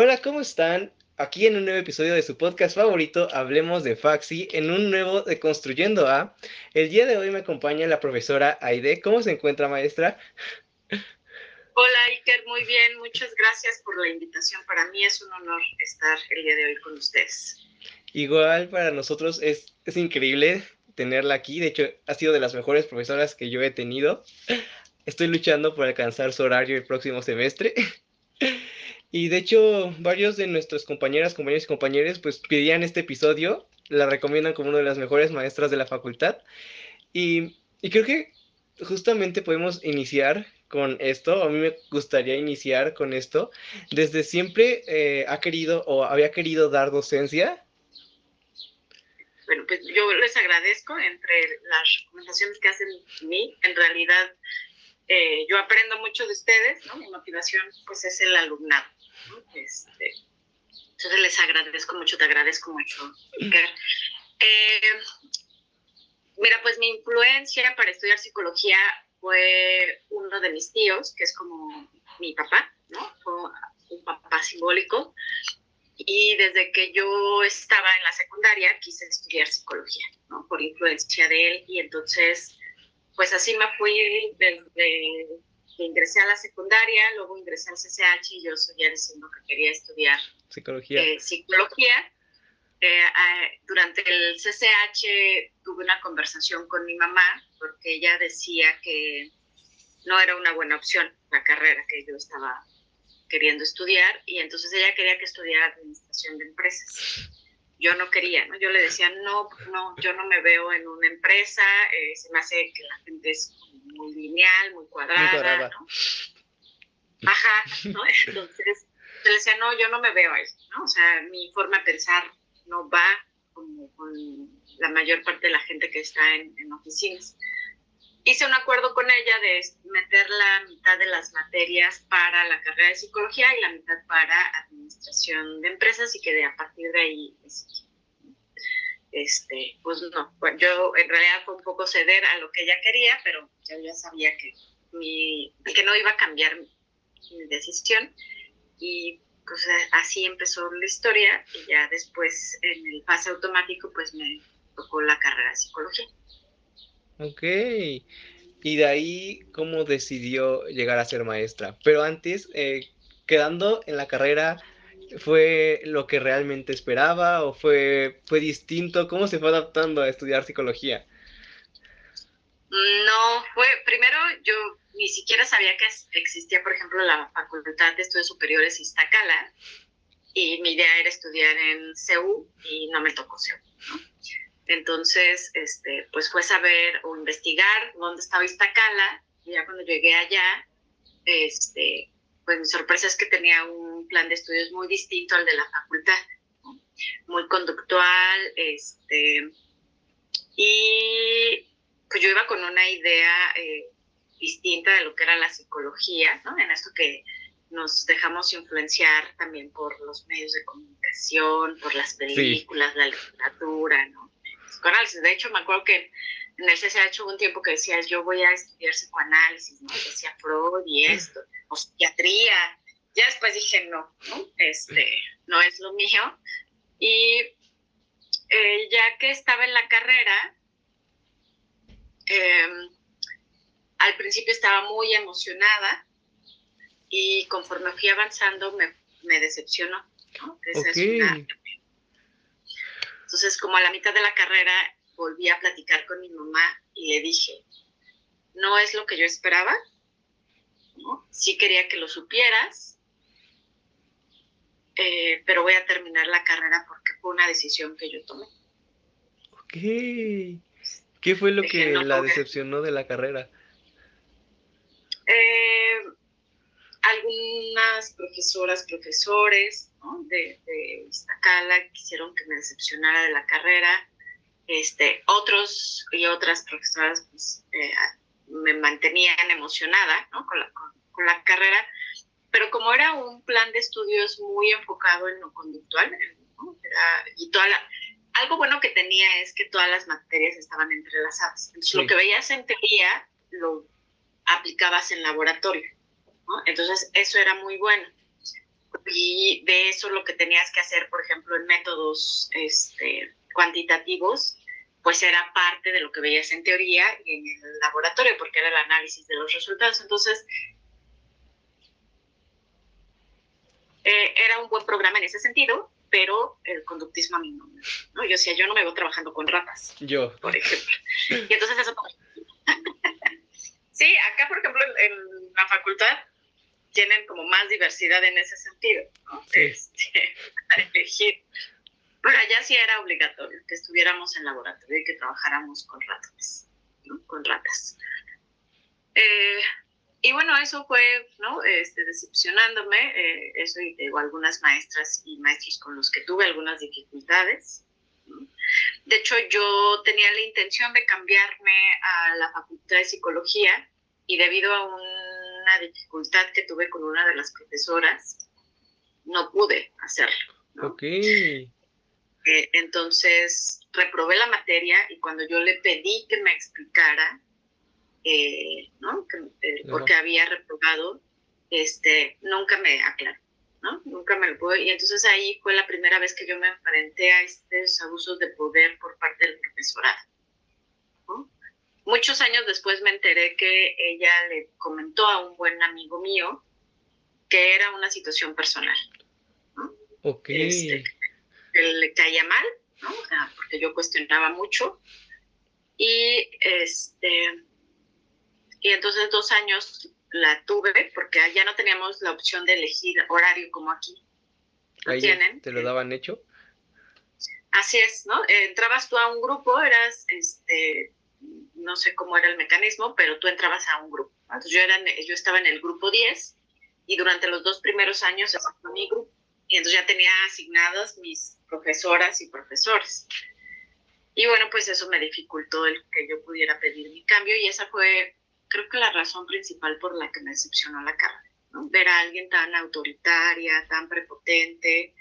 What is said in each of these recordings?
Hola, ¿cómo están? Aquí en un nuevo episodio de su podcast favorito, Hablemos de Faxi, en un nuevo de Construyendo A. El día de hoy me acompaña la profesora Aide. ¿Cómo se encuentra, maestra? Hola, Iker, muy bien. Muchas gracias por la invitación. Para mí es un honor estar el día de hoy con ustedes. Igual para nosotros es, es increíble tenerla aquí. De hecho, ha sido de las mejores profesoras que yo he tenido. Estoy luchando por alcanzar su horario el próximo semestre. Y de hecho, varios de nuestros compañeras, compañeros y compañeros, pues pedían este episodio, la recomiendan como una de las mejores maestras de la facultad. Y, y creo que justamente podemos iniciar con esto, a mí me gustaría iniciar con esto. Desde siempre eh, ha querido o había querido dar docencia. Bueno, pues yo les agradezco entre las recomendaciones que hacen mí. En realidad, eh, yo aprendo mucho de ustedes, ¿no? Mi motivación, pues, es el alumnado. Este, entonces les agradezco mucho, te agradezco mucho. Eh, mira, pues mi influencia para estudiar psicología fue uno de mis tíos, que es como mi papá, ¿no? Fue un papá simbólico. Y desde que yo estaba en la secundaria quise estudiar psicología, ¿no? Por influencia de él. Y entonces, pues así me fui desde ingresé a la secundaria, luego ingresé al CCH y yo seguía diciendo que quería estudiar psicología. Eh, psicología. Eh, durante el CCH tuve una conversación con mi mamá porque ella decía que no era una buena opción la carrera que yo estaba queriendo estudiar y entonces ella quería que estudiara administración de empresas. Yo no quería, ¿no? Yo le decía, no, no, yo no me veo en una empresa, eh, se me hace que la gente es muy lineal, muy cuadrada, ¿no? Ajá, ¿no? Entonces, le decía, no, yo no me veo ahí, ¿no? O sea, mi forma de pensar no va como con la mayor parte de la gente que está en, en oficinas. Hice un acuerdo con ella de meter la mitad de las materias para la carrera de psicología y la mitad para administración de empresas y que de a partir de ahí pues, este, pues no, yo en realidad fue un poco ceder a lo que ella quería, pero yo ya sabía que, mi, que no iba a cambiar mi, decisión. Y pues así empezó la historia y ya después en el pase automático pues me tocó la carrera de psicología. Ok, y de ahí cómo decidió llegar a ser maestra, pero antes, eh, quedando en la carrera, fue lo que realmente esperaba o fue, fue distinto? ¿Cómo se fue adaptando a estudiar psicología? No, fue, primero yo ni siquiera sabía que existía, por ejemplo, la Facultad de Estudios Superiores Iztacala y mi idea era estudiar en CEU y no me tocó CEU. Entonces, este, pues fue saber o investigar dónde estaba Iztacala y ya cuando llegué allá, este, pues mi sorpresa es que tenía un plan de estudios muy distinto al de la facultad, muy conductual, este, y pues yo iba con una idea eh, distinta de lo que era la psicología, ¿no? En esto que nos dejamos influenciar también por los medios de comunicación, por las películas, la literatura, ¿no? Psicoanálisis. De hecho, me acuerdo que en el CCH hubo un tiempo que decías, yo voy a estudiar psicoanálisis, ¿no? decía Freud y esto o psiquiatría. Ya después dije, no, ¿no? Este, no es lo mío. Y eh, ya que estaba en la carrera, em, al principio estaba muy emocionada y conforme fui avanzando me, me decepcionó. ¿no? Entonces, como a la mitad de la carrera, volví a platicar con mi mamá y le dije, no es lo que yo esperaba, Sí quería que lo supieras, eh, pero voy a terminar la carrera porque fue una decisión que yo tomé. Ok. ¿Qué fue lo que la decepcionó de la carrera? Eh, algunas profesoras, profesores de, de Iztacala quisieron que me decepcionara de la carrera. Este, otros y otras profesoras pues, eh, me mantenían emocionada ¿no? con, la, con, la carrera, pero como era un plan de estudios muy enfocado en lo conductual, y toda algo bueno que tenía es que todas las materias estaban entrelazadas. Entonces, lo que veías en teoría lo aplicabas en laboratorio. ¿no? Entonces, eso era muy bueno. y de eso lo que tenías que hacer, por ejemplo, en métodos este, cuantitativos, pues era parte de lo que veías en teoría y en el laboratorio, porque era el análisis de los resultados. Entonces, eh, era un buen programa en ese sentido, pero el conductismo a mí no, ¿no? Yo decía, yo no me veo trabajando con ratas. Yo. Por ejemplo. Y entonces eso... sí, acá, por ejemplo, en, la facultad tienen como más diversidad en ese sentido, ¿no? Este, elegir. Pero allá sí era obligatorio que estuviéramos en laboratorio y que trabajáramos con ratas, ¿no? Con ratas. Eh, y bueno, eso fue, ¿no? Este, decepcionándome, eh, eso y tengo algunas maestras y maestros con los que tuve algunas dificultades. De hecho, yo tenía la intención de cambiarme a la Facultad de Psicología y debido a una dificultad que tuve con una de las profesoras, no pude hacerlo. Ok. Eh, entonces, reprobé la materia y cuando yo le pedí que me explicara, eh, ¿no? Eh, porque había reprobado, este, nunca me aclaró, ¿no? Nunca me lo pudo. Y entonces ahí fue la primera vez que yo me enfrenté a estos abusos de poder por parte del profesorado. Muchos años después me enteré que ella le comentó a un buen amigo mío que era una situación personal. ¿no? Ok. Este, que le caía mal, ¿no? porque yo cuestionaba mucho. Y este y entonces dos años la tuve porque ya no teníamos la opción de elegir horario como aquí. ¿Lo tienen? ¿Te lo daban hecho? Así es, ¿no? entrabas tú a un grupo, eras, este, no sé cómo era el mecanismo, pero tú entrabas a un grupo. Entonces yo, era, yo estaba en el grupo 10 y durante los dos primeros años ese fue mi grupo. Y entonces ya tenía asignados mis profesoras y profesores. Y bueno, pues eso me dificultó el que yo pudiera pedir mi cambio y esa fue creo que la razón principal por la que me decepcionó la carrera, ¿no? Ver a alguien tan autoritaria, tan prepotente,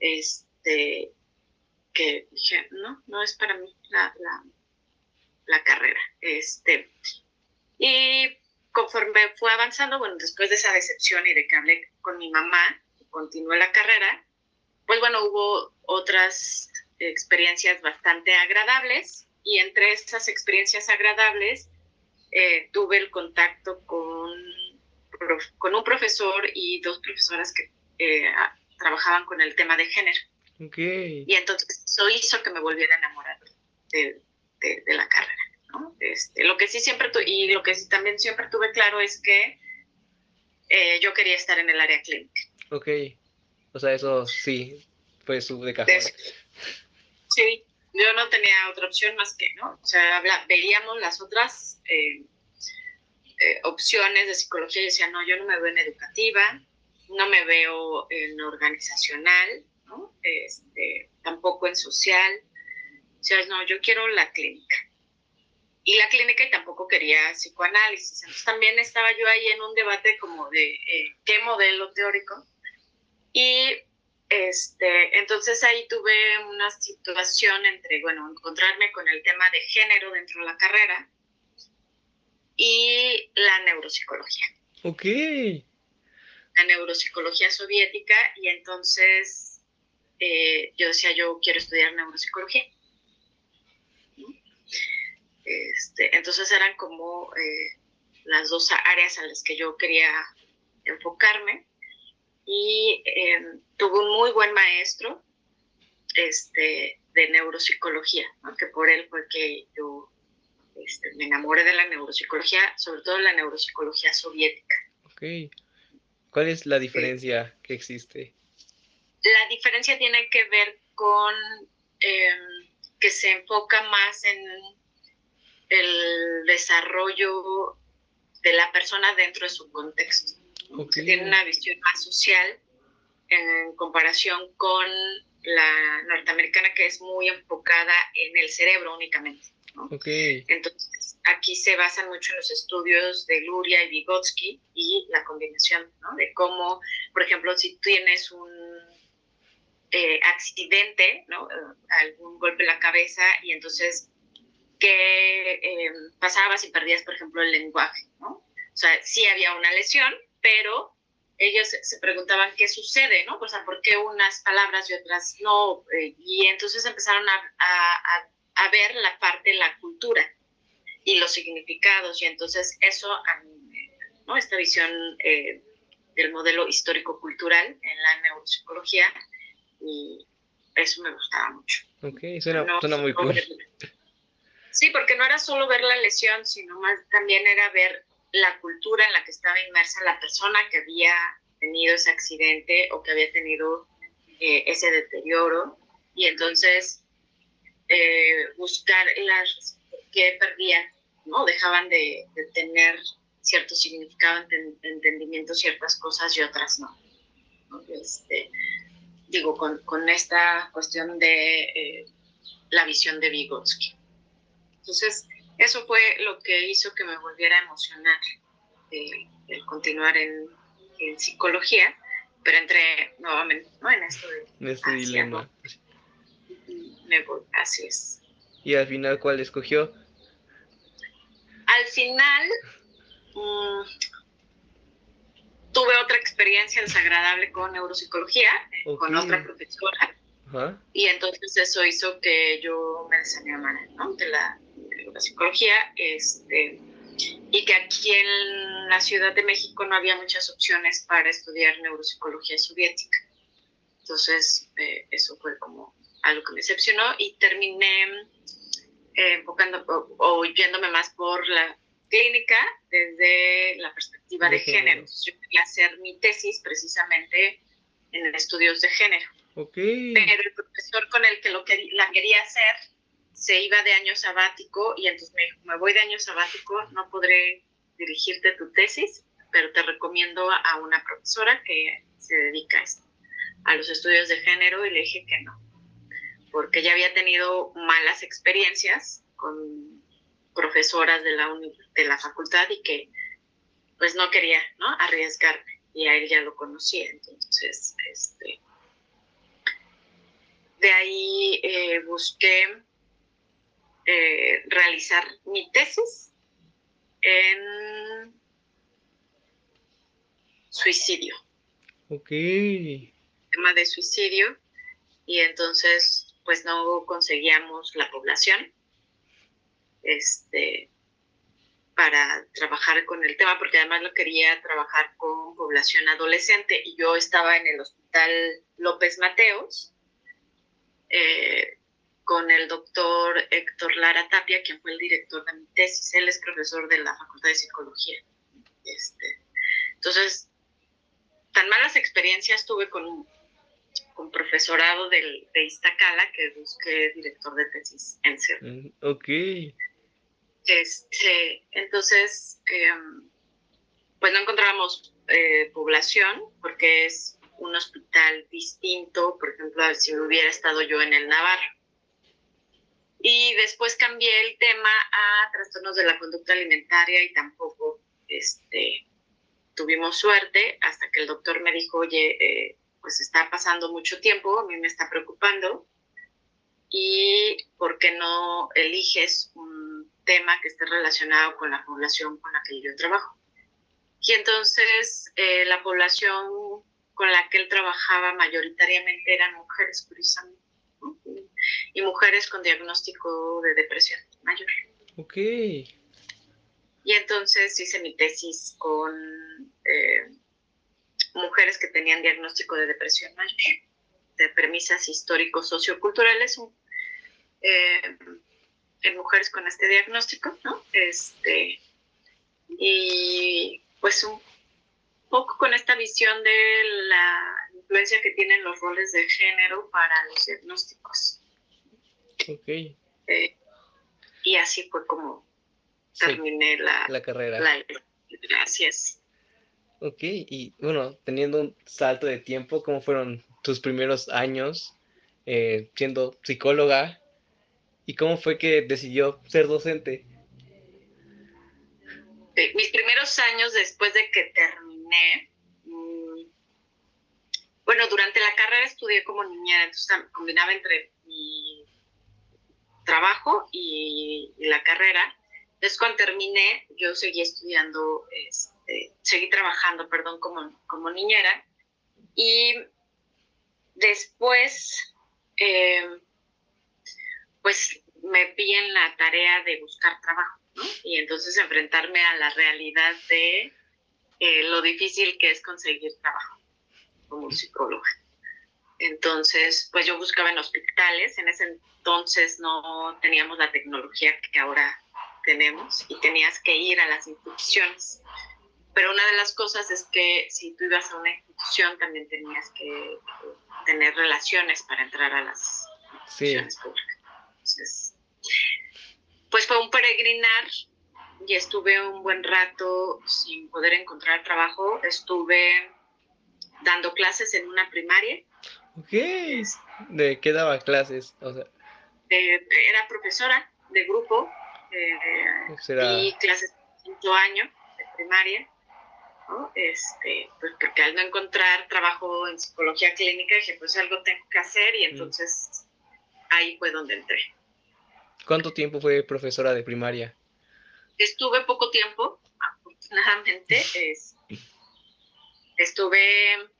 este, que dije, no, no es para mí la, la, carrera. Este, y conforme fue avanzando, bueno, después de esa decepción y de que hablé con mi mamá, continué la carrera, pues bueno, hubo otras experiencias bastante agradables y entre esas experiencias agradables eh, tuve el contacto con, con un profesor y dos profesoras que eh, trabajaban con el tema de género. Okay. Y entonces eso hizo que me volviera a enamorar de, de, la carrera. ¿no? Este, lo que sí siempre y lo que sí también siempre tuve claro es que eh, yo quería estar en el área clínica. Ok, o sea, eso sí fue su de cajón. Sí, yo no tenía otra opción más que, ¿no? O sea, veíamos las otras eh, eh, opciones de psicología y decía, no, yo no me veo en educativa, no me veo en organizacional, ¿no? Este, tampoco en social. O sea, no, yo quiero la clínica. Y la clínica y tampoco quería psicoanálisis. Entonces también estaba yo ahí en un debate como de eh, qué modelo teórico. Y este, entonces ahí tuve una situación entre, bueno, encontrarme con el tema de género dentro de la carrera y la neuropsicología. Ok. La neuropsicología soviética y entonces eh, yo decía, yo quiero estudiar neuropsicología. Este, entonces eran como eh, las dos áreas a las que yo quería enfocarme y em, tuve un muy buen maestro este, de neuropsicología, que por él fue que yo este, me enamoré de la neuropsicología, sobre todo la neuropsicología soviética. Ok. ¿Cuál es la diferencia que existe? La diferencia tiene que ver con em, que se enfoca más en el desarrollo de la persona dentro de su contexto. Tiene una visión más social en comparación con la norteamericana que es muy enfocada en el cerebro únicamente. Entonces, aquí se basan mucho en los estudios de Luria y Vygotsky y la combinación de cómo, por ejemplo, si tienes un eh, accidente, ¿no? algún golpe en la cabeza y entonces qué eh, pasaba si perdías, por ejemplo, el lenguaje. ¿no? O sea, sí había una lesión, pero ellos se preguntaban qué sucede, ¿no? O sea, ¿por qué unas palabras y otras no? Eh, y entonces empezaron a, a, a, ver la parte de la cultura y los significados, y entonces eso, ¿no? Esta visión eh, del modelo histórico-cultural en la neuropsicología, y eso me gustaba mucho. Ok, suena, suena muy cool. Sí, porque no era solo ver la lesión, sino más también era ver la cultura en la que estaba inmersa la persona que había tenido ese accidente o que había tenido eh, ese deterioro. Y entonces eh, buscar las que perdían, ¿no? Dejaban de, tener cierto significado, entendimiento, ciertas cosas y otras no. Este, digo, con, con, esta cuestión de eh, la visión de Vygotsky. Entonces, eso fue lo que hizo que me volviera a emocionar eh, el continuar en, psicología, pero entré nuevamente en esto de... este dilema. así es. ¿Y al final cuál escogió? Al final mm, tuve otra experiencia desagradable con neuropsicología, eh, con otra profesora. Y entonces eso hizo que yo me desanimara ¿no? de la la psicología, este, y que aquí en la Ciudad de México no había muchas opciones para estudiar neuropsicología soviética. Entonces, eh, eso fue como algo que me decepcionó y terminé eh, enfocando o, yéndome más por la clínica desde la perspectiva de, género. Yo quería hacer mi tesis precisamente en estudios de género. Pero el profesor con el que lo que, la quería hacer se iba de año sabático y entonces me dijo, me voy de año sabático, no podré dirigirte tu tesis, pero te recomiendo a una profesora que se dedica a, a los estudios de género y le dije que no, porque ya había tenido malas experiencias con profesoras de la, de la facultad y que pues no quería ¿no? arriesgarme y a él ya lo conocía, entonces este, de ahí eh, busqué eh, realizar mi tesis en suicidio. Ok. Tema de suicidio. Y entonces, pues no conseguíamos la población este, para trabajar con el tema, porque además lo quería trabajar con población adolescente. Y yo estaba en el hospital López Mateos. Eh, con el doctor Héctor Lara Tapia, quien fue el director de mi tesis. Él es profesor de la Facultad de Psicología. Este, entonces, tan malas experiencias tuve con, con profesorado del, de Iztacala que busqué director de tesis en CERN. Mm, ok. Este, entonces, em, pues no encontrábamos eh, población porque es un hospital distinto, por ejemplo, si hubiera estado yo en el Navarro. Y después cambié el tema a trastornos de la conducta alimentaria y tampoco este, tuvimos suerte hasta que el doctor me dijo, oye, eh, pues está pasando mucho tiempo, a mí me está preocupando y ¿por qué no eliges un tema que esté relacionado con la población con la que yo trabajo? Y entonces eh, la población con la que él trabajaba mayoritariamente eran mujeres, curiosamente y mujeres con diagnóstico de depresión mayor. Ok. Y entonces hice mi tesis con eh, mujeres que tenían diagnóstico de depresión mayor, de premisas históricos socioculturales eh, en mujeres con este diagnóstico, ¿no? Este, y pues un poco con esta visión de la influencia que tienen los roles de género para los diagnósticos. Ok. Eh, y así fue como terminé la, la, carrera. gracias. Ok, y bueno, teniendo un salto de tiempo, ¿cómo fueron tus primeros años eh, siendo psicóloga? ¿Y cómo fue que decidió ser docente? Mis primeros años después de que terminé, mm, bueno, durante la carrera estudié como niñera, entonces combinaba entre mi trabajo y, la carrera, Entonces, cuando terminé, yo seguí estudiando, este, seguí trabajando, perdón, como, niñera. Y después, eh, pues me piden la tarea de buscar trabajo, ¿no? Y entonces enfrentarme a la realidad de eh, lo difícil que es conseguir trabajo como psicóloga. Entonces, pues yo buscaba en hospitales, en ese entonces no teníamos la tecnología que ahora tenemos y tenías que ir a las instituciones. Pero una de las cosas es que si tú ibas a una institución también tenías que tener relaciones para entrar a las instituciones públicas. Entonces, pues fue un peregrinar y estuve un buen rato sin poder encontrar trabajo. Estuve dando clases en una primaria. Ok. ¿De qué daba clases? era profesora de grupo eh, y clases de quinto año de primaria. Este, pues porque al no encontrar trabajo en psicología clínica dije, pues algo tengo que hacer y mm. entonces ahí fue donde entré. ¿Cuánto tiempo fue profesora de primaria? Estuve poco tiempo, afortunadamente. estuve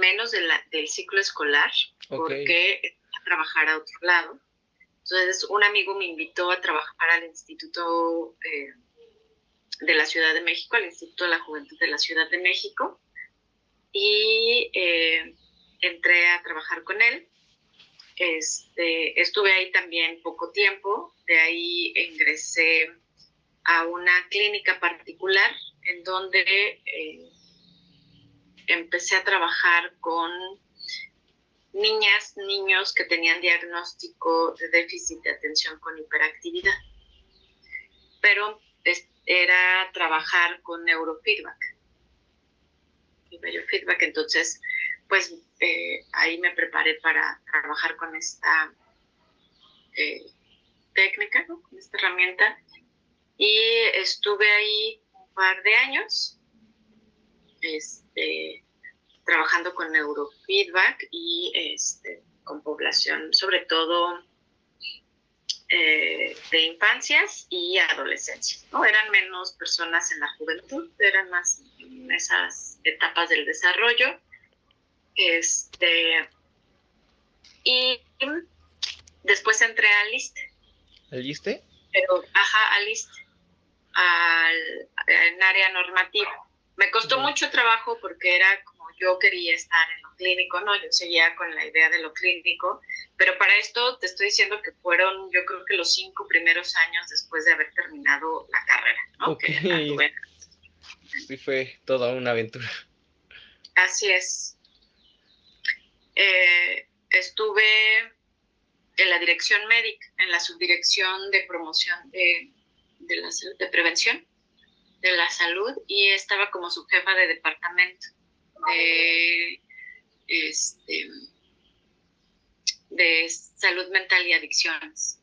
menos de del ciclo escolar porque a trabajar a otro lado. Entonces, un amigo me invitó a trabajar al Instituto eh, de la Ciudad de México, al Instituto de la Juventud de la Ciudad de México, y eh, entré a trabajar con él. Este, estuve ahí también poco tiempo, de ahí ingresé a una clínica particular en donde eh, empecé a trabajar con niñas, niños que tenían diagnóstico de déficit de atención con hiperactividad. Pero era trabajar con neurofeedback. Neurofeedback, entonces, pues eh, ahí me preparé para trabajar con esta eh, técnica, con esta herramienta. Y estuve ahí un par de años. Este, trabajando con neurofeedback y este, con población, sobre todo eh, de infancias y adolescencias. ¿no? Eran menos personas en la juventud, eran más en esas etapas del desarrollo. Este, y después entré al ISTE. ¿Al ISTE? Pero, ajá, al ISTE, al, en área normativa. Me costó mucho trabajo porque era yo quería estar en lo clínico, no, yo seguía con la idea de lo clínico, pero para esto te estoy diciendo que fueron yo creo que los cinco primeros años después de haber terminado la carrera, ¿no? Ok. Sí, fue toda una aventura. Así es. Eh, estuve en la dirección médica, en la subdirección de promoción de, de, la, de prevención de la salud y estaba como subjefa de departamento de, este, de salud mental y adicciones.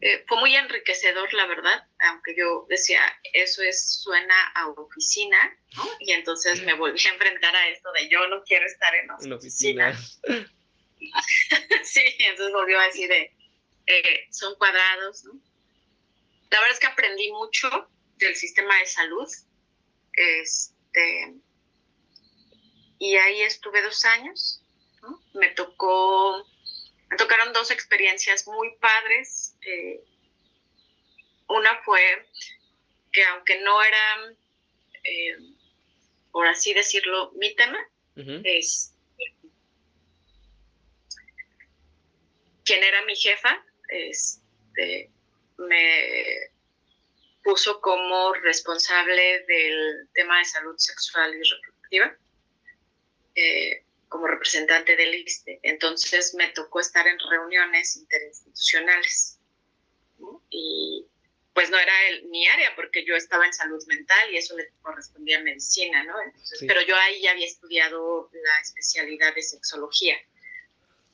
Eh, fue muy enriquecedor, la verdad, aunque yo decía, eso es, suena a oficina, ¿no? Y entonces me volví a enfrentar a esto de yo no quiero estar en oficina. oficina. sí, entonces volvió a decir de, eh, son cuadrados, ¿no? La verdad es que aprendí mucho del sistema de salud. Este, y ahí estuve dos años. Me tocó, me tocaron dos experiencias muy padres. Eh, una fue que aunque no era, eh, por así decirlo, mi tema, es quien era mi jefa, este, me puso como responsable del tema de salud sexual y reproductiva eh, como representante del ISTE. Entonces me tocó estar en reuniones interinstitucionales. Y pues no era el, mi área porque yo estaba en salud mental y eso le correspondía a medicina, ¿no? Pero yo ahí ya había estudiado la especialidad de sexología.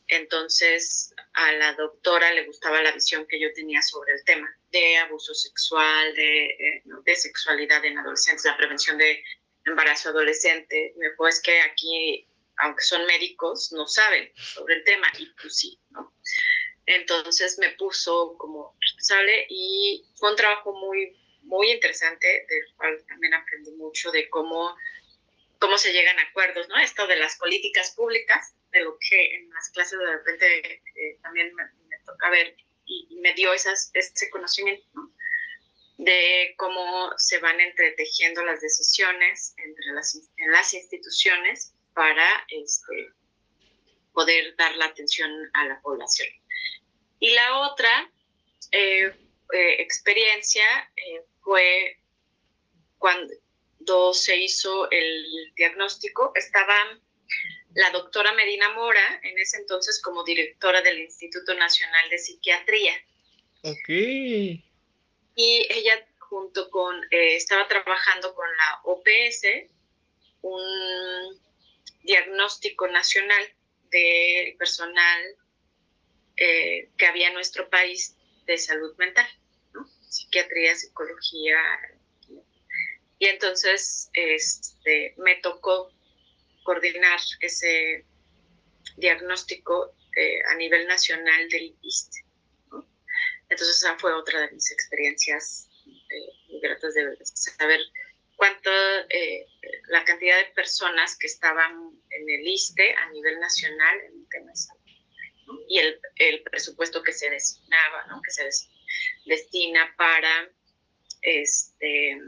Entonces a la doctora le gustaba la visión que yo tenía sobre el tema de abuso sexual, de, eh, de sexualidad en adolescentes, la prevención de embarazo adolescente, me dijo, es que aquí, aunque son médicos, no saben sobre el tema, y pues sí, ¿no? Entonces me puso como responsable y fue un trabajo muy, muy interesante, del cual también aprendí mucho de cómo, cómo se llegan a acuerdos, ¿no? Esto de las políticas públicas, de lo que en las clases de repente eh, también me, toca ver y, me dio esas, ese conocimiento, ¿no? de cómo se van entretejiendo las decisiones entre las, en las instituciones para este, poder dar la atención a la población. Y la otra eh, eh, experiencia fue cuando se hizo el diagnóstico, estaba la doctora Medina Mora, en ese entonces como directora del Instituto Nacional de Psiquiatría. Ok. Y ella junto con, estaba trabajando con la OPS, un diagnóstico nacional de personal eh, que había en nuestro país de salud mental, psiquiatría, psicología. Y entonces este, me tocó coordinar ese diagnóstico eh, a nivel nacional del ISTE. Entonces esa fue otra de mis experiencias eh, gratas de saber cuánto, la cantidad de personas que estaban en el ISTE a nivel nacional en el tema de salud y el, el, presupuesto que se destinaba, ¿no? que se destina para este,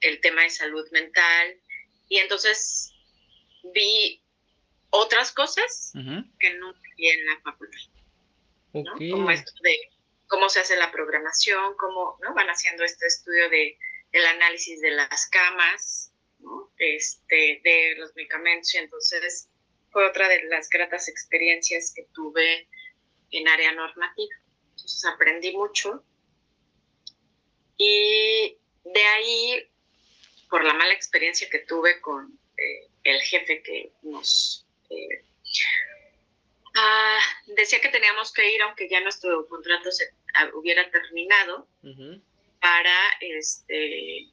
el tema de salud mental. Y entonces vi otras cosas que no vi en la facultad. ¿no? Como esto de cómo se hace la programación, cómo ¿no? van haciendo este estudio de, del análisis de las camas, ¿no? este, de los medicamentos. Y entonces fue otra de las gratas experiencias que tuve en área normativa. Entonces aprendí mucho y de ahí, por la mala experiencia que tuve con eh, el jefe que nos eh, ah, decía que teníamos que ir, aunque ya nuestro contrato se ah, hubiera terminado, para este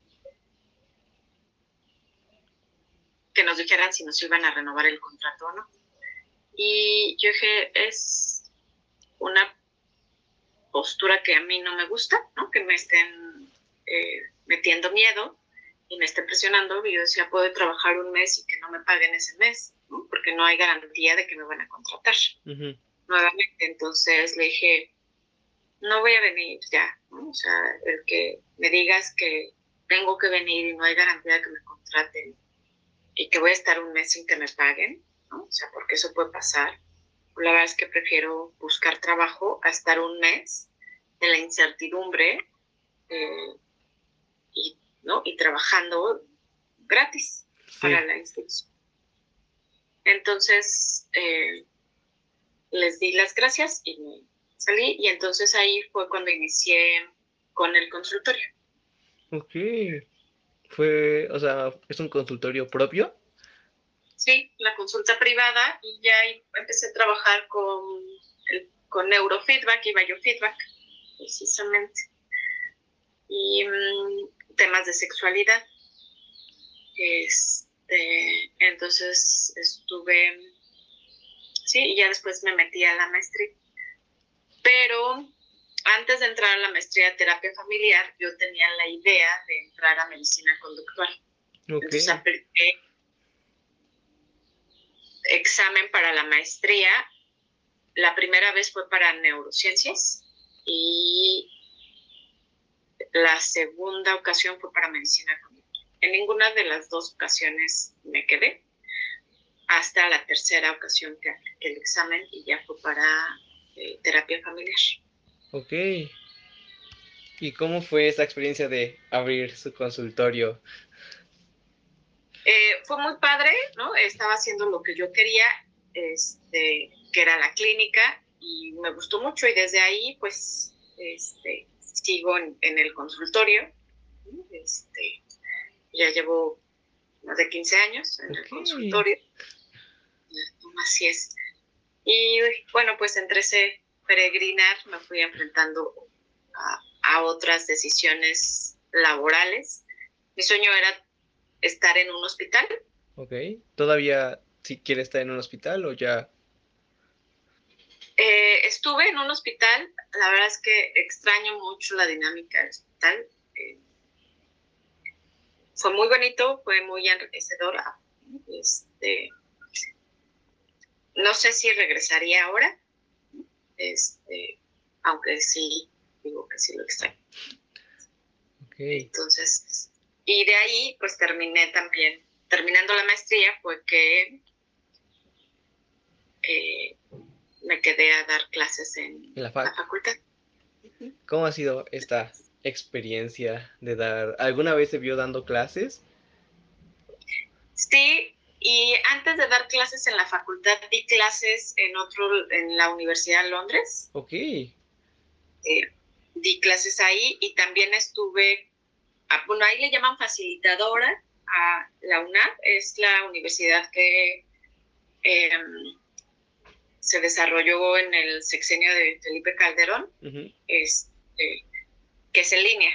que nos dijeran si nos iban a renovar el contrato o no. Y yo dije, es una postura que a mí no me gusta, ¿no? que me estén eh, metiendo miedo y me estén presionando. Yo decía, puedo trabajar un mes y que no me paguen ese mes, ¿no? porque no hay garantía de que me van a contratar nuevamente. Entonces le dije, no voy a venir ya. O sea, el que me digas que tengo que venir y no hay garantía de que me contraten y que voy a estar un mes sin que me paguen, ¿no? O sea, porque eso puede pasar. La verdad es que prefiero buscar trabajo a estar un mes en la incertidumbre eh, y, ¿no? y trabajando gratis para la institución. Entonces, eh, les di las gracias y me salí y entonces ahí fue cuando inicié con el consultorio. Ok fue, o sea, es un consultorio propio. Sí, la consulta privada y ya empecé a trabajar con, con neurofeedback y biofeedback, precisamente. Y mm, temas de sexualidad. Este, entonces estuve, sí, y ya después me metí a la maestría. Pero antes de entrar a la maestría de terapia familiar, yo tenía la idea de entrar a medicina conductual. Entonces apliqué examen para la maestría. La primera vez fue para neurociencias y la segunda ocasión fue para medicina. En ninguna de las dos ocasiones me quedé hasta la tercera ocasión que apliqué el examen y ya fue para eh, terapia familiar. Ok. ¿Y cómo fue esa experiencia de abrir su consultorio? Eh, fue muy padre, ¿no? Estaba haciendo lo que yo quería, este, que era la clínica, y me gustó mucho, y desde ahí, pues, este, sigo en, el consultorio. Este, ya llevo más de 15 años en el consultorio. Así es. Y bueno, pues entre ese peregrinar me fui enfrentando a, otras decisiones laborales. Mi sueño era estar en un hospital. Ok. ¿Todavía si quiere estar en un hospital o ya? Eh, estuve en un hospital, la verdad es que extraño mucho la dinámica del hospital. Eh, fue muy bonito, fue muy enriquecedora. Este, no sé si regresaría ahora, este, aunque sí, digo que sí lo extraño. Entonces, y de ahí pues terminé también, terminando la maestría fue que eh, me quedé a dar clases en, la, facultad. ¿Cómo ha sido esta experiencia de dar? ¿Alguna vez se vio dando clases? Sí, y antes de dar clases en la facultad, di clases en otro, en la Universidad de Londres. Ok. Eh, di clases ahí y también estuve, ah, bueno, ahí le llaman facilitadora a la UNAP, es la universidad que em, se desarrolló en el sexenio de Felipe Calderón, este, que es en línea.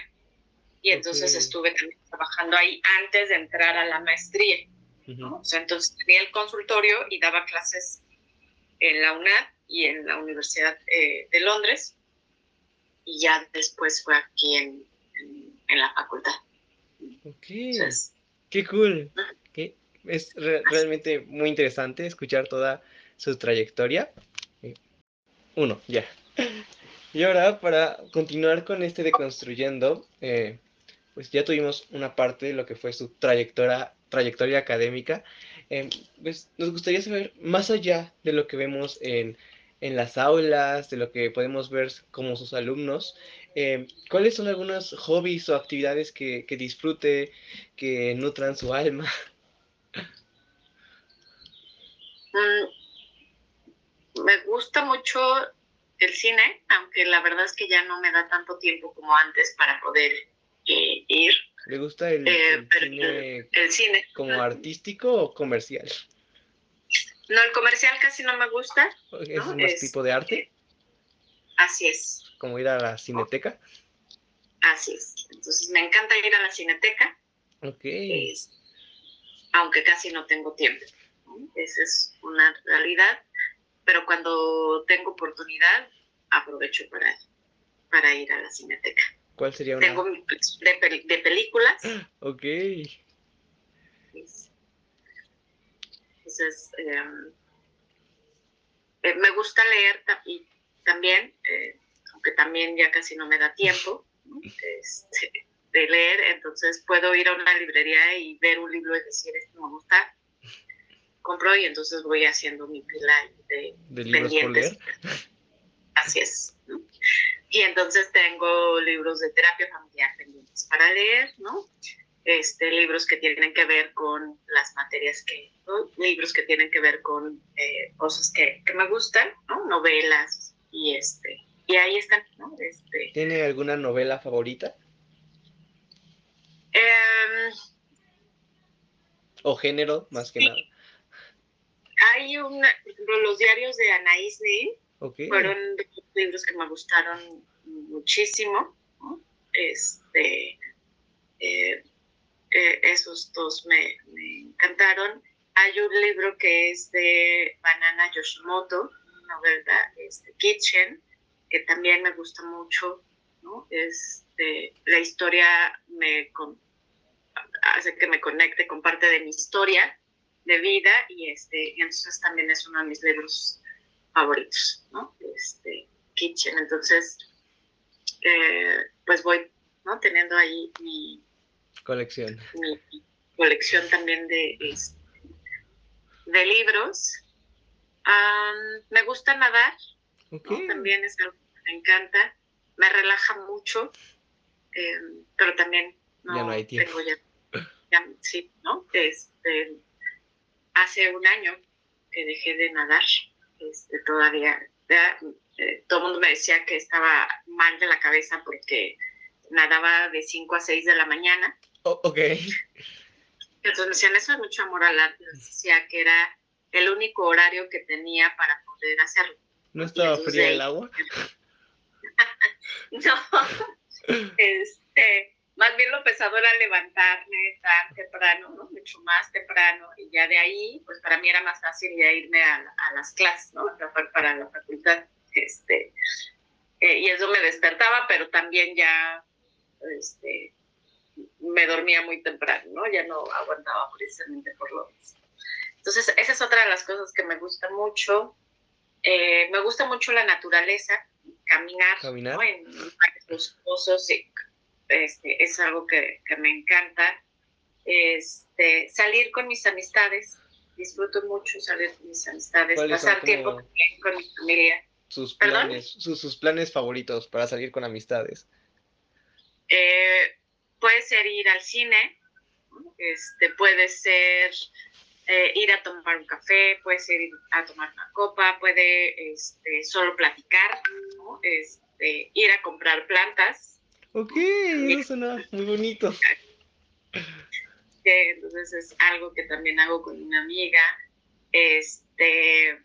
Y entonces estuve también trabajando ahí antes de entrar a la maestría entonces tenía el consultorio y daba clases en la UNAD y en la Universidad eh, de Londres. Y ya después fue aquí en, la facultad. Ok. Qué cool. Es realmente muy interesante escuchar toda su trayectoria. Eh, uno, ya. Y ahora, para continuar con este deconstruyendo, eh, pues ya tuvimos una parte de lo que fue su trayectoria trayectoria académica, em, pues nos gustaría saber, más allá de lo que vemos en, las aulas, de lo que podemos ver como sus alumnos, em, ¿cuáles son algunos hobbies o actividades que, disfrute, que nutran su alma? Me gusta mucho el cine, aunque la verdad es que ya no me da tanto tiempo como antes para poder eh, ir ¿Le gusta el, eh, cine, como artístico o comercial? No, el comercial casi no me gusta. ¿Es un más tipo de arte? Así es. ¿Como ir a la cineteca? Así es. Entonces me encanta ir a la cineteca. Ok. aunque casi no tengo tiempo. Esa es una realidad. Pero cuando tengo oportunidad, aprovecho para, para ir a la cineteca. ¿Cuál sería una? Tengo de, de películas. Ok. Entonces, em, eh, me gusta leer y también, eh, aunque también ya casi no me da tiempo este, de leer, entonces puedo ir a una librería y ver un libro y decir, esto me gusta, compro y entonces voy haciendo mi pila de, ¿De leer? Así es. Y entonces tengo libros de terapia familiar pendientes para leer, ¿no? Este, libros que tienen que ver con las materias que, libros que tienen que ver con eh, cosas que, que, me gustan, ¿no? Novelas y este, y ahí están, ¿no? Este, ¿Tiene alguna novela favorita? Em, o género, más que nada. Hay una, por ejemplo, los diarios de Anaís Nin, fueron libros que me gustaron muchísimo. Este, eh, eh, esos dos me, encantaron. Hay un libro que es de Banana Yoshimoto, novela este, Kitchen, que también me gusta mucho. Este, la historia me hace que me conecte con parte de mi historia de vida y este entonces también es uno de mis libros favoritos, ¿no? Este, Kitchen. Entonces, eh, pues voy, ¿no? Teniendo ahí mi colección. Mi colección también de, este, de libros. me gusta nadar, también es algo que me encanta, me relaja mucho, em, pero también no, ya no hay tiempo. tengo ya, sí, ¿no? Este, hace un año que dejé de nadar, este, todavía, eh, todo el mundo me decía que estaba mal de la cabeza porque nadaba de 5 a 6 de la mañana. Oh, ok. Entonces me decían, eso es mucho amor al arte. decía que era el único horario que tenía para poder hacerlo. ¿No estaba fría el agua? no. este, más bien lo pesado era levantarme tan temprano, ¿no? Mucho más temprano. Y ya de ahí, pues para mí era más fácil ya irme a, las clases, ¿no? Para la facultad. Este, eh, y eso me despertaba, pero también ya este, me dormía muy temprano, ¿no? Ya no aguantaba precisamente por lo mismo. Entonces, esa es otra de las cosas que me gusta mucho. Eh, me gusta mucho la naturaleza, caminar, ¿Caminar? ¿no? en los pozos, este, es algo que, que, me encanta. Este, salir con mis amistades, disfruto mucho salir con mis amistades, pasar tiempo con mi familia. Sus planes, sus, sus, planes favoritos para salir con amistades. Eh, puede ser ir al cine, este, puede ser eh, ir a tomar un café, puede ser ir a tomar una copa, puede este, solo platicar, este, ir a comprar plantas. Ok, eso suena muy bonito. Entonces es algo que también hago con una amiga. Este,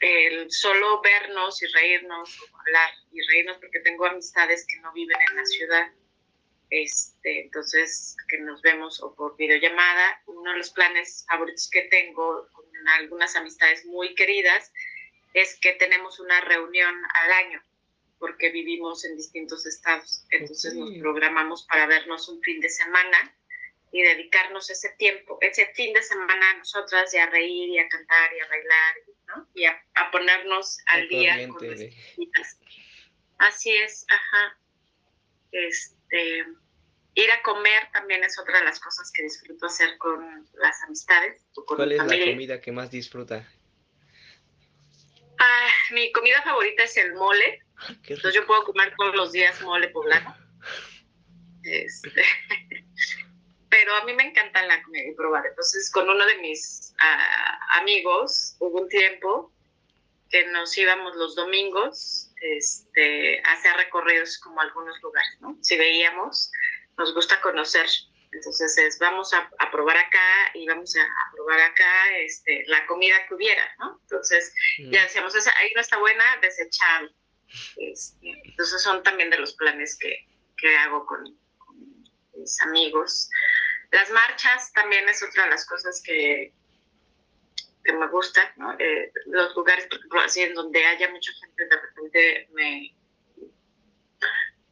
el solo vernos y reírnos, hablar y reírnos, porque tengo amistades que no viven en la ciudad este, entonces, que nos vemos o por videollamada. Uno de los planes favoritos que tengo con algunas amistades muy queridas es que tenemos una reunión al año porque vivimos en distintos estados. Entonces nos programamos para vernos un fin de semana y dedicarnos ese tiempo, ese fin de semana a nosotras y a reír y a cantar y a bailar ¿no? y a, ponernos al día con nuestras Así es, ajá. Este, ir a comer también es otra de las cosas que disfruto hacer con las amistades. ¿Cuál es la comida que más disfruta? Ah, mi comida favorita es el mole. Entonces yo puedo comer todos los días mole poblano. Este, pero a mí me encanta la comida y probar. Entonces con uno de mis ah, amigos hubo un tiempo que nos íbamos los domingos este, a hacer recorridos como algunos lugares, ¿no? Si veíamos, nos gusta conocer. Entonces es, vamos a, probar acá y vamos a, probar acá este, la comida que hubiera, ¿no? Entonces mm. ya decíamos, ahí no está buena, desechable. Este, entonces son también de los planes que, que hago con, mis amigos. Las marchas también es otra de las cosas que, que me gusta, ¿no? Eh, los lugares, por ejemplo, así en donde haya mucha gente, de repente me,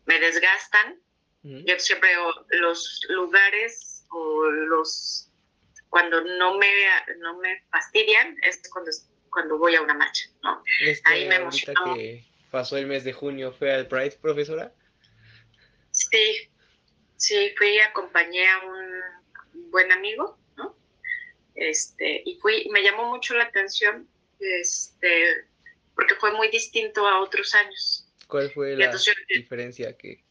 me desgastan. Yo siempre los lugares o los cuando no me no me fastidian es cuando cuando voy a una marcha, ¿no? Este, Ahí me emociona. que pasó el mes de junio fue al Pride, profesora. Sí, sí, fui acompañé a un buen amigo este, y fui, me llamó mucho la atención, este, porque fue muy distinto a otros años. ¿Cuál fue la diferencia que?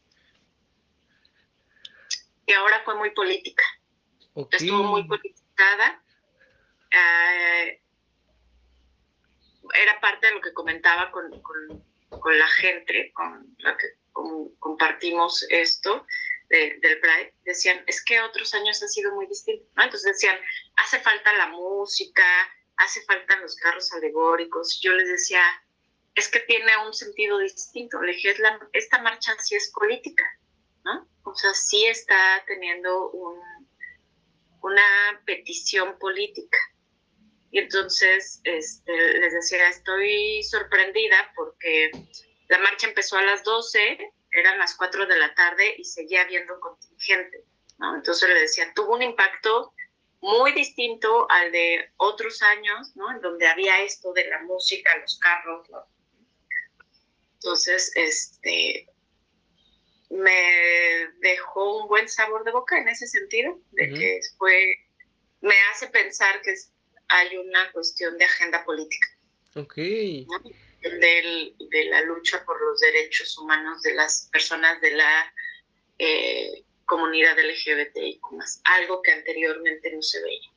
Que ahora fue muy política. Estuvo muy politizada. Eh, era parte de lo que comentaba con, la gente, con la que compartimos esto del Pride, decían, es que otros años han sido muy distintos, Entonces decían, hace falta la música, hace falta los carros alegóricos. Yo les decía, es que tiene un sentido distinto. Le dije, esta marcha sí es política, ¿no? O sea, sí está teniendo una petición política. Y entonces este, les decía, estoy sorprendida porque la marcha empezó a las 12 eran las 4 de la tarde y seguía habiendo contingente, ¿no? Entonces le decía, tuvo un impacto muy distinto al de otros años, ¿no? En donde había esto de la música, los carros, ¿no? Entonces, este, me dejó un buen sabor de boca en ese sentido, de que fue, me hace pensar que hay una cuestión de agenda política. Ok de la lucha por los derechos humanos de las personas de la eh, comunidad LGBTI, algo que anteriormente no se veía.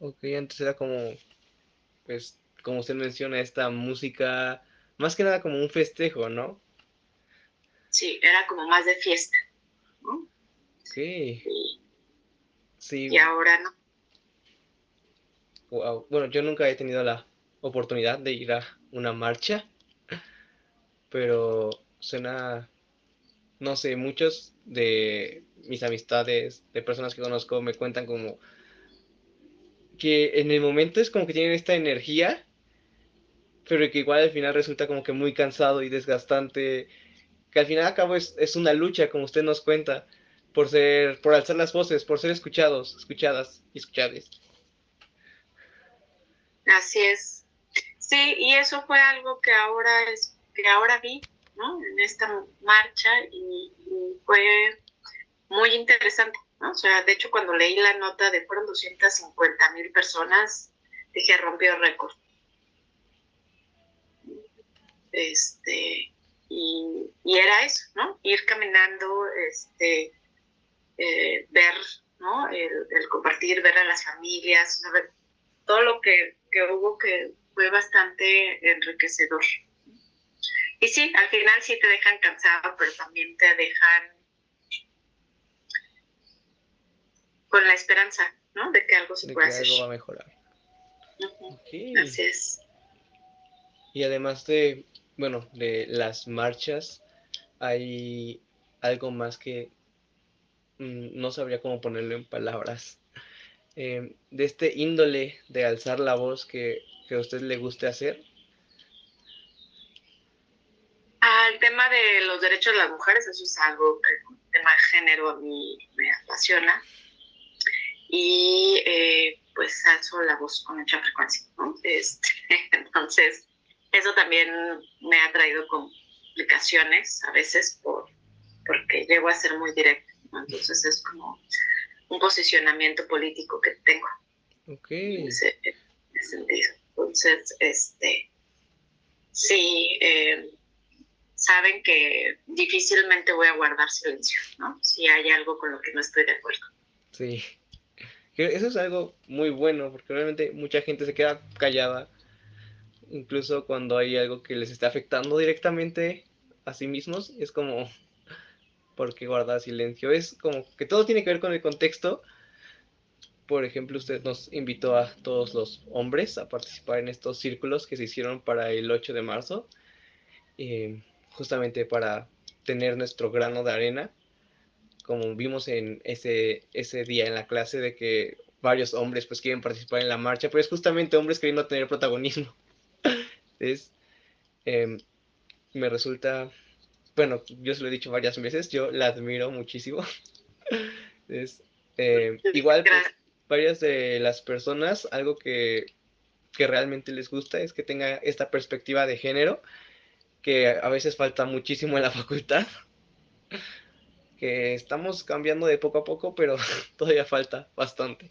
Ok, antes era como, pues, como usted menciona, esta música, más que nada como un festejo, ¿no? Sí, era como más de fiesta, ¿no? Ok. Sí. Y ahora no. Bueno, yo nunca he tenido la oportunidad de ir a una marcha, pero suena no sé, muchos de mis amistades, de personas que conozco, me cuentan como que en el momento es como que tienen esta energía, pero que igual al final resulta como que muy cansado y desgastante, que al final a cabo es, es una lucha, como usted nos cuenta, por ser, por alzar las voces, por ser escuchados, escuchadas y escuchables. Así es. Sí, y eso fue algo que ahora es, que ahora vi, ¿no? En esta marcha y, fue muy interesante, ¿no? O sea, de hecho cuando leí la nota de fueron 250 mil personas, dije rompió récord. Este, y, y, era eso, ¿no? Ir caminando, este, eh, ver, ¿no? El, compartir, ver a las familias, todo lo que, que hubo que fue bastante enriquecedor. Y sí, al final sí te dejan cansado, pero también te dejan con la esperanza, ¿no? De que algo se de puede que hacer. algo va a mejorar. okay. Así es. Y además de, bueno, de las marchas, hay algo más que mmm, no sabría cómo ponerlo en palabras. Eh, de este índole de alzar la voz que, que a usted le guste hacer. Al tema de los derechos de las mujeres, eso es algo, el tema de género a mí me apasiona. Y eh, pues alzo la voz con mucha frecuencia. ¿no? Este, entonces, eso también me ha traído complicaciones a veces por, porque llego a ser muy directa. ¿no? Entonces es como un posicionamiento político que tengo. Ok. En ese, en ese sentido. Entonces, este, sí, eh, saben que difícilmente voy a guardar silencio, ¿no? Si hay algo con lo que no estoy de acuerdo. Sí. Eso es algo muy bueno, porque realmente mucha gente se queda callada, incluso cuando hay algo que les está afectando directamente a sí mismos, es como, ¿por qué guardar silencio? Es como que todo tiene que ver con el contexto. Por ejemplo, usted nos invitó a todos los hombres a participar en estos círculos que se hicieron para el 8 de marzo, eh, justamente para tener nuestro grano de arena como vimos en ese, ese día en la clase de que varios hombres pues quieren participar en la marcha, pero es justamente hombres queriendo tener protagonismo. Entonces, eh, me resulta, bueno, yo se lo he dicho varias veces, yo la admiro muchísimo. Eh, igual, pues, varias de las personas, algo que, que realmente les gusta es que tenga esta perspectiva de género, que a veces falta muchísimo en la facultad que estamos cambiando de poco a poco, pero todavía falta bastante.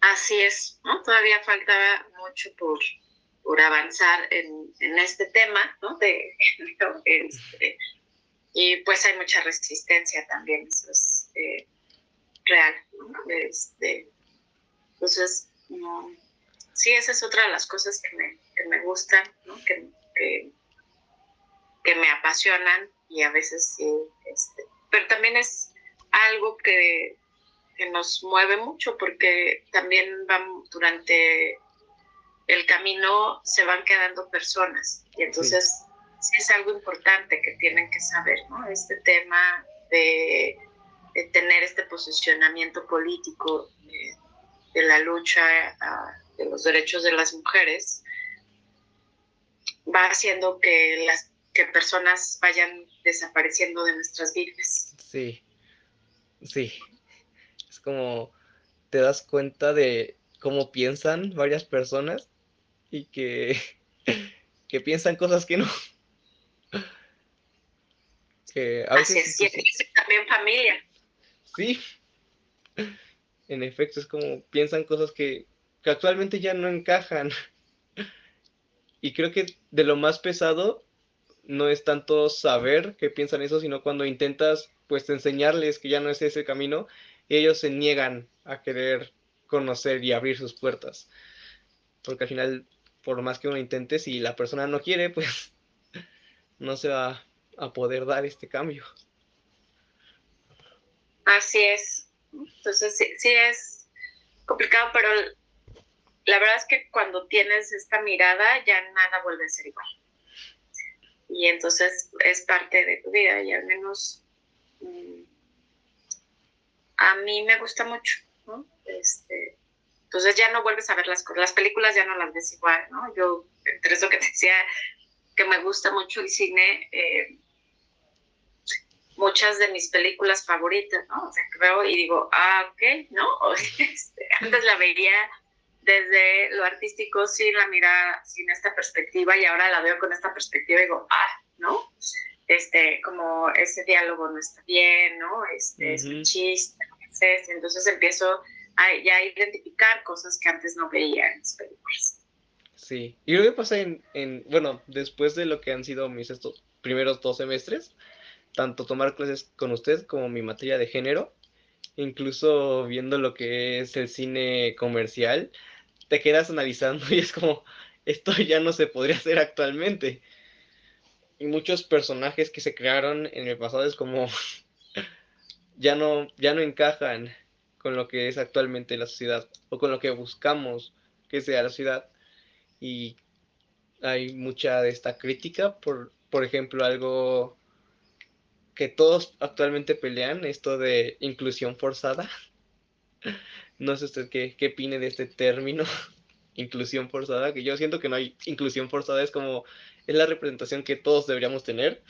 Así es, ¿no? Todavía falta mucho por, por avanzar en, en, este tema, ¿no? De, este, y pues hay mucha resistencia también, eso es eh, real, ¿no? Este, entonces, no, sí, esa es otra de las cosas que me, que me gustan, ¿no? Que, que me apasionan y a veces sí, este, pero también es algo que, que, nos mueve mucho porque también van durante el camino se van quedando personas y entonces sí. es algo importante que tienen que saber, ¿no? Este tema de, de tener este posicionamiento político de, de la lucha uh, de los derechos de las mujeres va haciendo que las que personas vayan desapareciendo de nuestras vidas. Sí, sí. Es como te das cuenta de cómo piensan varias personas y que, que piensan cosas que no. Que a veces, Así es, y es también familia. Sí, en efecto, es como piensan cosas que, que actualmente ya no encajan. Y creo que de lo más pesado no es tanto saber que piensan eso, sino cuando intentas pues enseñarles que ya no es ese camino, ellos se niegan a querer conocer y abrir sus puertas. Porque al final, por más que uno intente, si la persona no quiere, pues no se va a poder dar este cambio. Así es. Entonces sí, sí es complicado, pero la verdad es que cuando tienes esta mirada ya nada vuelve a ser igual y entonces es parte de tu vida y al menos mm, a mí me gusta mucho. Este, entonces ya no vuelves a ver las cosas, las películas ya no las ves igual, ¿no? Yo, entre eso que te decía, que me gusta mucho el cine, eh, muchas de mis películas favoritas, ¿no? O sea, que veo y digo, ah, ok, ¿no? Este, antes la veía desde lo artístico sin la mirada, sin esta perspectiva y ahora la veo con esta perspectiva y digo, ah, ¿no? Este, como ese diálogo no está bien, ¿no? Este, es un chiste, entonces empiezo a ya identificar cosas que antes no veía en las películas. Sí, y lo que pasa en, en, bueno, después de lo que han sido mis estos primeros dos semestres, tanto tomar clases con usted como mi materia de género, incluso viendo lo que es el cine comercial, te quedas analizando y es como, esto ya no se podría hacer actualmente. Y muchos personajes que se crearon en el pasado es como, ya no, ya no encajan con lo que es actualmente la sociedad o con lo que buscamos que sea la ciudad. Y hay mucha de esta crítica, por, por ejemplo, algo que todos actualmente pelean, esto de inclusión forzada. No sé usted qué, qué opine de este término, inclusión forzada, que yo siento que no hay inclusión forzada, es como, es la representación que todos deberíamos tener.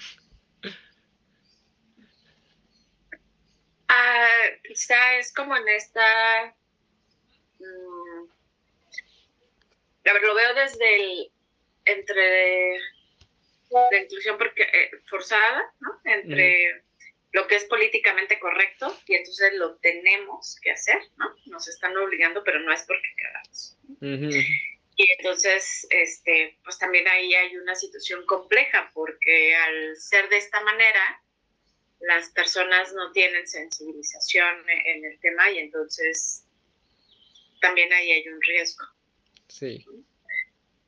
Ah, quizá es como en esta... Mm, a ver, lo veo desde el... entre la inclusión porque, eh, forzada, ¿no? Entre lo que es políticamente correcto y entonces lo tenemos que hacer, ¿no? Nos están obligando, pero no es porque queramos. Y entonces, este, pues también ahí hay una situación compleja porque al ser de esta manera, las personas no tienen sensibilización en el tema y entonces también ahí hay un riesgo. Sí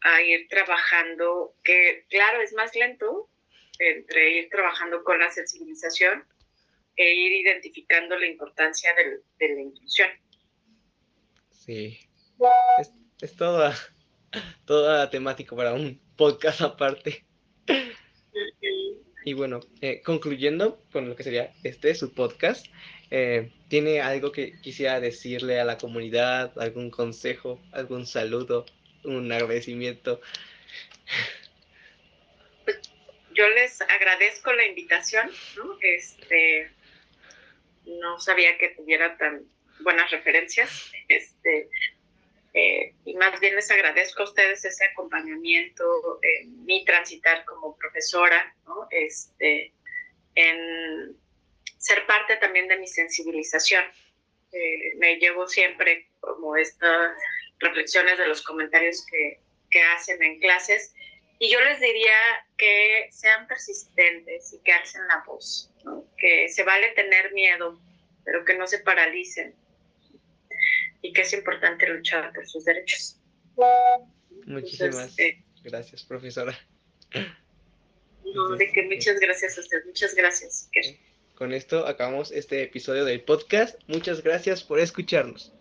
a ir trabajando, que claro, es más lento entre ir trabajando con la sensibilización e ir identificando la importancia de, la inclusión. Sí, es, es toda, toda temático para un podcast aparte. Y bueno, eh, concluyendo con lo que sería este, su podcast, eh, ¿tiene algo que quisiera decirle a la comunidad, algún consejo, algún saludo un agradecimiento. Yo les agradezco la invitación, ¿no? Este, no sabía que tuviera tan buenas referencias, este, eh, y más bien les agradezco a ustedes ese acompañamiento en mi transitar como profesora, ¿no? Este, en ser parte también de mi sensibilización. Eh, me llevo siempre como esta reflexiones de los comentarios que, que hacen en clases. Y yo les diría que sean persistentes y que alcen la voz, que se vale tener miedo, pero que no se paralicen y que es importante luchar por sus derechos. Muchísimas eh, gracias, profesora. No, de que muchas gracias a usted, muchas gracias. Con esto acabamos este episodio del podcast. Muchas gracias por escucharnos.